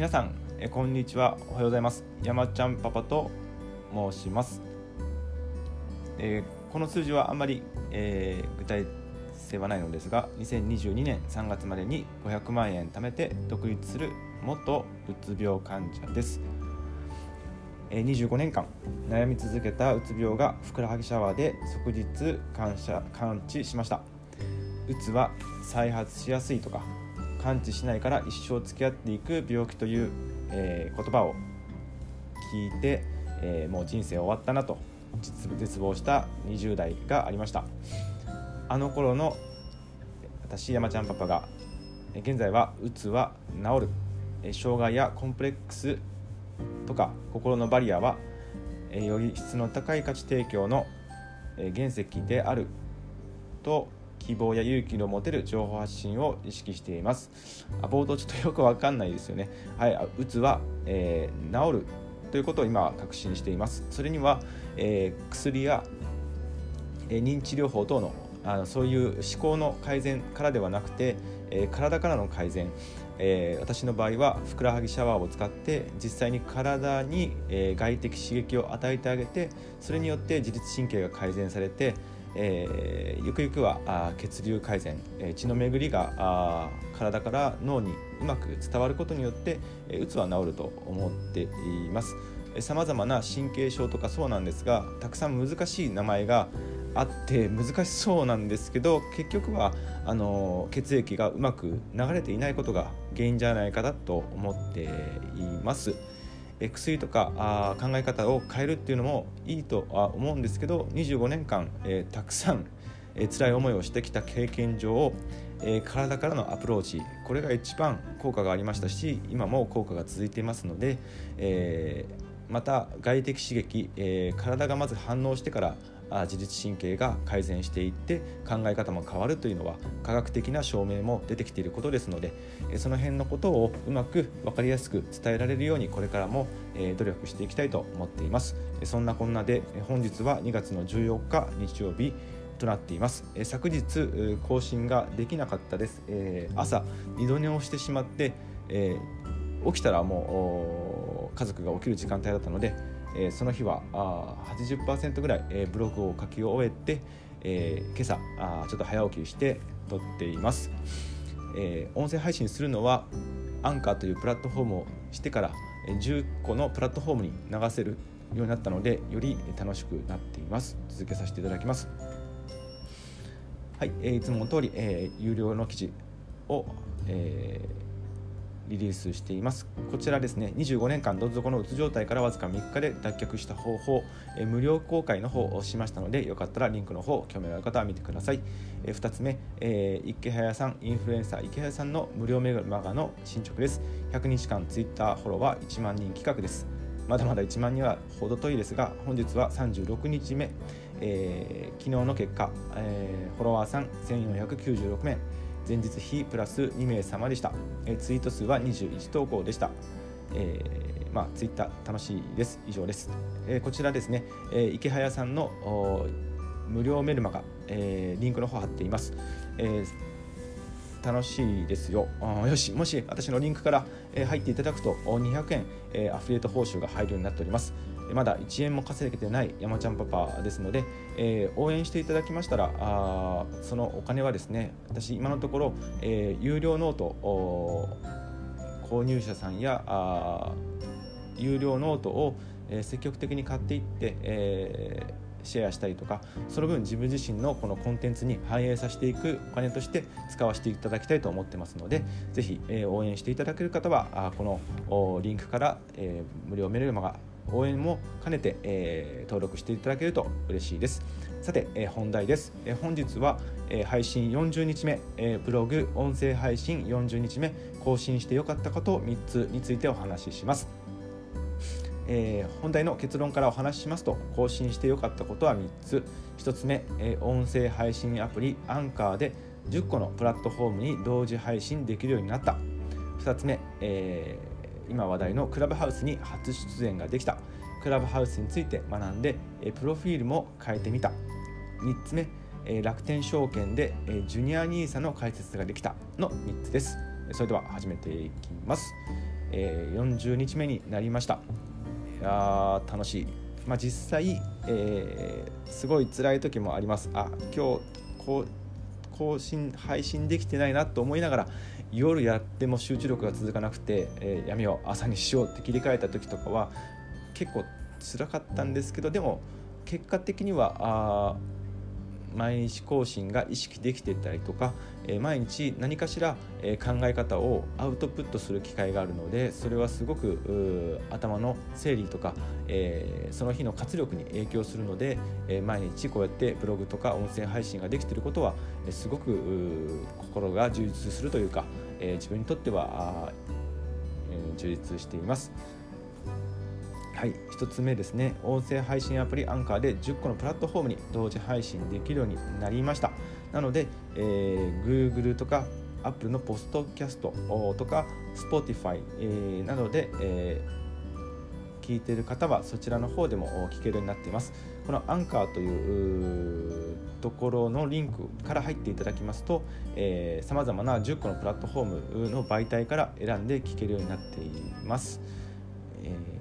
皆さんえこんにちは。おはようございます。山ちゃんパパと申します、えー、この数字はあんまり、えー、具体性はないのですが2022年3月までに500万円貯めて独立する元うつ病患者です。25年間悩み続けたうつ病がふくらはぎシャワーで即日感謝完治しました。うつは再発しやすいとか完治しないから一生付き合っていく病気という、えー、言葉を聞いて、えー、もう人生終わったなと絶望した20代がありました。あの頃の私山ちゃんパパが現在はうつは治る。障害やコンプレックスとか心のバリアはより質の高い価値提供の原石であると希望や勇気の持てる情報発信を意識しています。冒頭ちょっとよくわかんないですよね。はいうつは、えー、治る。ということを今確信しています。それには、えー、薬や、えー、認知療法等のあのそういう思考の改善からではなくて、えー、体からの改善、えー、私の場合はふくらはぎシャワーを使って実際に体に、えー、外的刺激を与えてあげてそれによって自律神経が改善されて、えー、ゆくゆくはあ血流改善、えー、血の巡りがあ体から脳にうまく伝わることによって、えー、うつは治ると思っていますさまざまな神経症とかそうなんですがたくさん難しい名前があって難しそうなんですけど結局はあの血液がうまく流れていないことが原因じゃないかなと思っています。薬とかあ考え方を変えるっていうのもいいとは思うんですけど25年間、えー、たくさん、えー、辛い思いをしてきた経験上、えー、体からのアプローチこれが一番効果がありましたし今も効果が続いていますので、え、また外的刺激、え、体がまず反応してから自律神経が改善していって考え方も変わるというのは科学的な証明も出てきていることですのでその辺のことをうまく分かりやすく伝えられるようにこれからも努力していきたいと思っています。そんなこんなで本日は2月の14日日曜日となっています。昨日更新ができなかったです。朝二度寝をしてしまって起きたらもう家族が起きる時間帯だったのでえー、その日はあ80%ぐらい、えー、ブログを書き終えて、えー、今朝あちょっと早起きして撮っています、えー、音声配信するのはアンカーというプラットフォームをしてから10個のプラットフォームに流せるようになったのでより楽しくなっています。続けさせていただきます。はい、えー、いつもの通り、えー、有料の記事を、えーリリースしています。こちらですね25年間どん底のうつ状態からわずか3日で脱却した方法、え無料公開の方をしましたのでよかったらリンクの方興味のある方は見てください、え2つ目、えー、池早さんインフルエンサー池早さんの無料メガマの進捗です。100日間 Twitter フォロワー1万人企画です。まだまだ1万人は程遠いですが本日は36日目、えー、昨日の結果、えー、フォロワーさん1496名。前日比プラス2名様でした、えツイート数は21投稿でした、えー、まあ、ツイッター楽しいです。以上です、えー、こちらですね、えー、イケハヤさんの無料メルマガ、えリンクの方貼っています、え楽しいですよ。よしもし私のリンクから、え入っていただくと200円、えアフィリエイト報酬が入るようになっております。まだ1円も稼げてない山ちゃんパパですので、えー、応援していただきましたらあそのお金はですね私今のところ、えー、有料ノート購入者さんやあ有料ノートを、えー、積極的に買っていって、えーシェアしたりとかその分自分自身のこのコンテンツに反映させていくお金として使わせていただきたいと思ってますのでぜひ、えー、応援していただける方はあこのリンクから、えー、無料メルマガ応援も兼ねて、えー、登録していただけると嬉しいです。さて、えー、本題です、えー、本日は、えー、配信40日目、えー、ブログ音声配信40日目更新してよかったこと3つについてお話しします。えー、本題の結論からお話ししますと更新してよかったことは3つ。1つ目、えー、音声配信アプリアンカーで10個のプラットフォームに同時配信できるようになった。2つ目、えー今話題のクラブハウスに初出演ができた。クラブハウスについて学んでプロフィールも変えてみた。3つ目楽天証券でジュニア NISA の解説ができた。の3つです。それでは始めていきます、40日目になりました。いや楽しい、まあ、実際、えー、すごい辛い時もあります。あ今日こう更新配信できてないなと思いながら夜やっても集中力が続かなくて、えー、闇を朝にしようって切り替えた時とかは結構辛かったんですけどでも結果的にはあ毎日更新が意識できてたりとか、え、毎日何かしら、え、考え方をアウトプットする機会があるのでそれはすごく頭の整理とか、え、その日の活力に影響するので、え毎日こうやってブログとか音声配信ができていることは、えすごく心が充実するというか、え自分にとっては、え充実しています。はい1つ目ですね。音声配信アプリアンカーで10個のプラットフォームに同時配信できるようになりました。なので、えー、Google とか Apple のポストキャストとか Spotify、えー、などで、えー、聞いている方はそちらの方でも聞けるようになっています。このアンカーというところのリンクから入っていただきますとさまざまな10個のプラットフォームの媒体から選んで聞けるようになっています、えー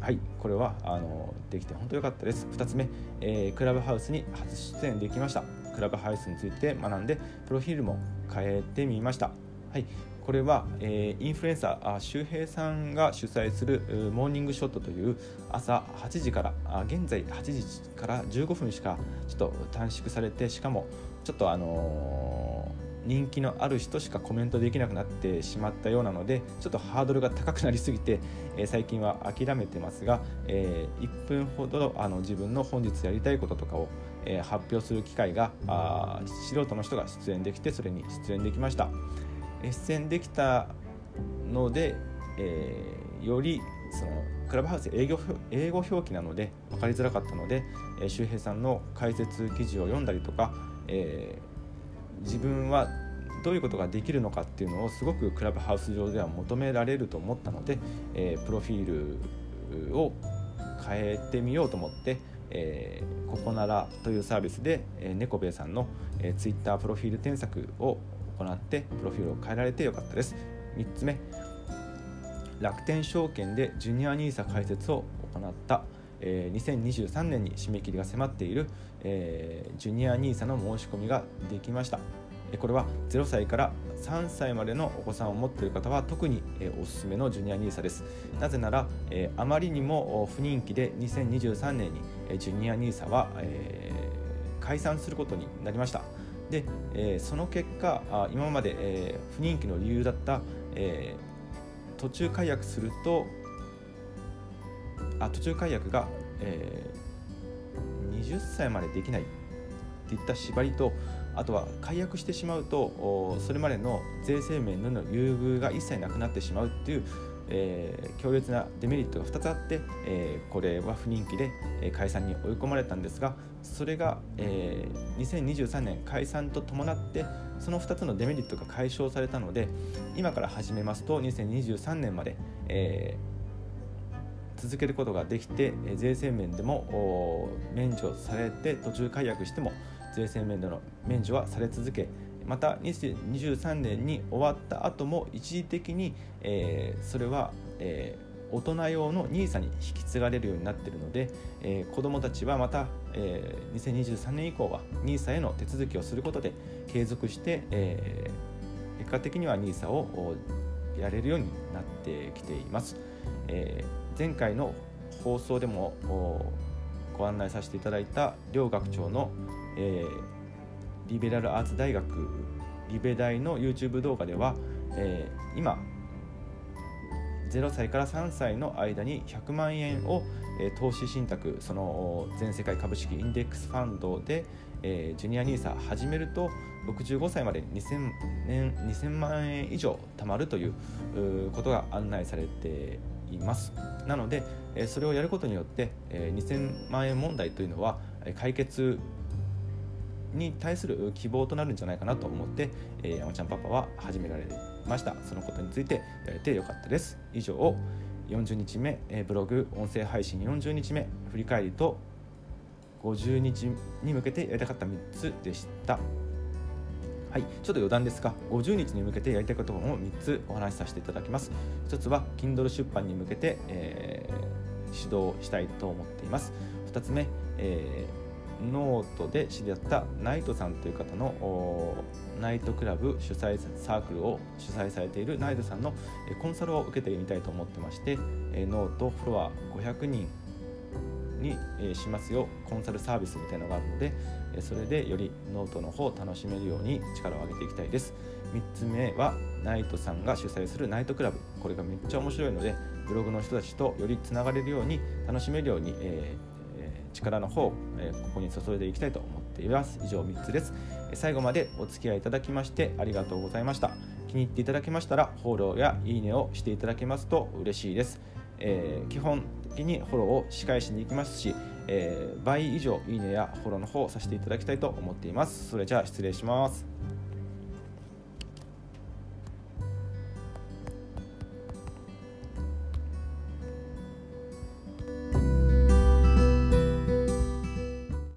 はいこれはあのできて本当良かったです。2つ目、えー、クラブハウスに初出演できました。クラブハウスについて学んでプロフィールも変えてみました。はいこれは、えー、インフルエンサー周平さんが主催するモーニングショットという朝8時からあ現在8時から15分しかちょっと短縮されてしかもちょっとあのー人気のある人しかコメントできなくなってしまったようなのでちょっとハードルが高くなりすぎて、え、最近は諦めてますが、えー、1分ほどあの自分の本日やりたいこととかを、え、発表する機会があ素人の人が出演できてそれに出演できました、え出演できたので、えよりそのクラブハウス英語英語表記なので分かりづらかったので、えー、周平さんの解説記事を読んだりとか、え自分はどういうことができるのかっていうのをすごくクラブハウス上では求められると思ったので、えー、プロフィールを変えてみようと思って、えー、ここならというサービスで、えー、猫兵衛さんの、えー、ツイッタープロフィール添削を行ってプロフィールを変えられてよかったです。3つ目楽天証券でジュニア NISA 開設を行った。えー、2023年に締め切りが迫っている、えー、ジュニア NISA の申し込みができました。これは0歳から3歳までのお子さんを持っている方は特におすすめのジュニア NISA です。なぜならあまりにも不人気で2023年にジュニア NISA は解散することになりました。でその結果今まで不人気の理由だった途中解約するとあ途中解約が、えー、20歳までできないっていった縛りとあとは解約してしまうとそれまでの税制面での優遇が一切なくなってしまうっていう、えー、強烈なデメリットが2つあって、えー、これは不人気で、解散に追い込まれたんですがそれが、えー、2023年解散と伴ってその2つのデメリットが解消されたので今から始めますと2023年まで、えー、続けることができて税制面でも免除されて途中解約しても税制面での免除はされ続けまた2023年に終わった後も一時的に、えー、それは、えー、大人用の NISA に引き継がれるようになっているので、えー、子どもたちはまた、えー、2023年以降は NISA への手続きをすることで継続して、えー、結果的には NISA をやれるようになってきています。えー前回の放送でもご案内させていただいた両学長の、えー、リベラルアーツ大学リベ大の YouTube 動画では、えー、今0歳から3歳の間に100万円を、えー、投資信託その全世界株式インデックスファンドで、えー、ジュニア NISA 始めると65歳まで 2000, 年2000万円以上貯まるということが案内されています。なのでそれをやることによって2000万円問題というのは解決に対する希望となるんじゃないかなと思って、山ちゃんパパは始められました。そのことについてやれてよかったです。以上40日目、ブログ音声配信40日目振り返りと50日に向けてやりたかった3つでした。はい、ちょっと余談ですが、50日に向けてやりたいことを3つお話しさせていただきます。1つは、Kindle 出版に向けて、えー、指導したいと思っています。2つ目、えー、ノートで知り合ったナイトさんという方のナイトクラブ主催サークルを主催されているナイトさんのコンサルを受けてみたいと思ってまして、ノートフォロワー500人にしますよ。コンサルサービスみたいのがあるのでそれでよりノートの方を楽しめるように力を上げていきたいです。3つ目はナイトさんが主催するナイトクラブ。これがめっちゃ面白いのでブログの人たちとよりつながれるように楽しめるように、えー、力の方、え、ここに注いでいきたいと思っています。以上3つです。最後までお付き合いいただきましてありがとうございました。気に入っていただけましたらフォローやいいねをしていただけますと嬉しいです、えー、基本的にフォローを仕返しに行きますし、えー、倍以上いいねやフォローの方をさせていただきたいと思っています。それじゃあ失礼します。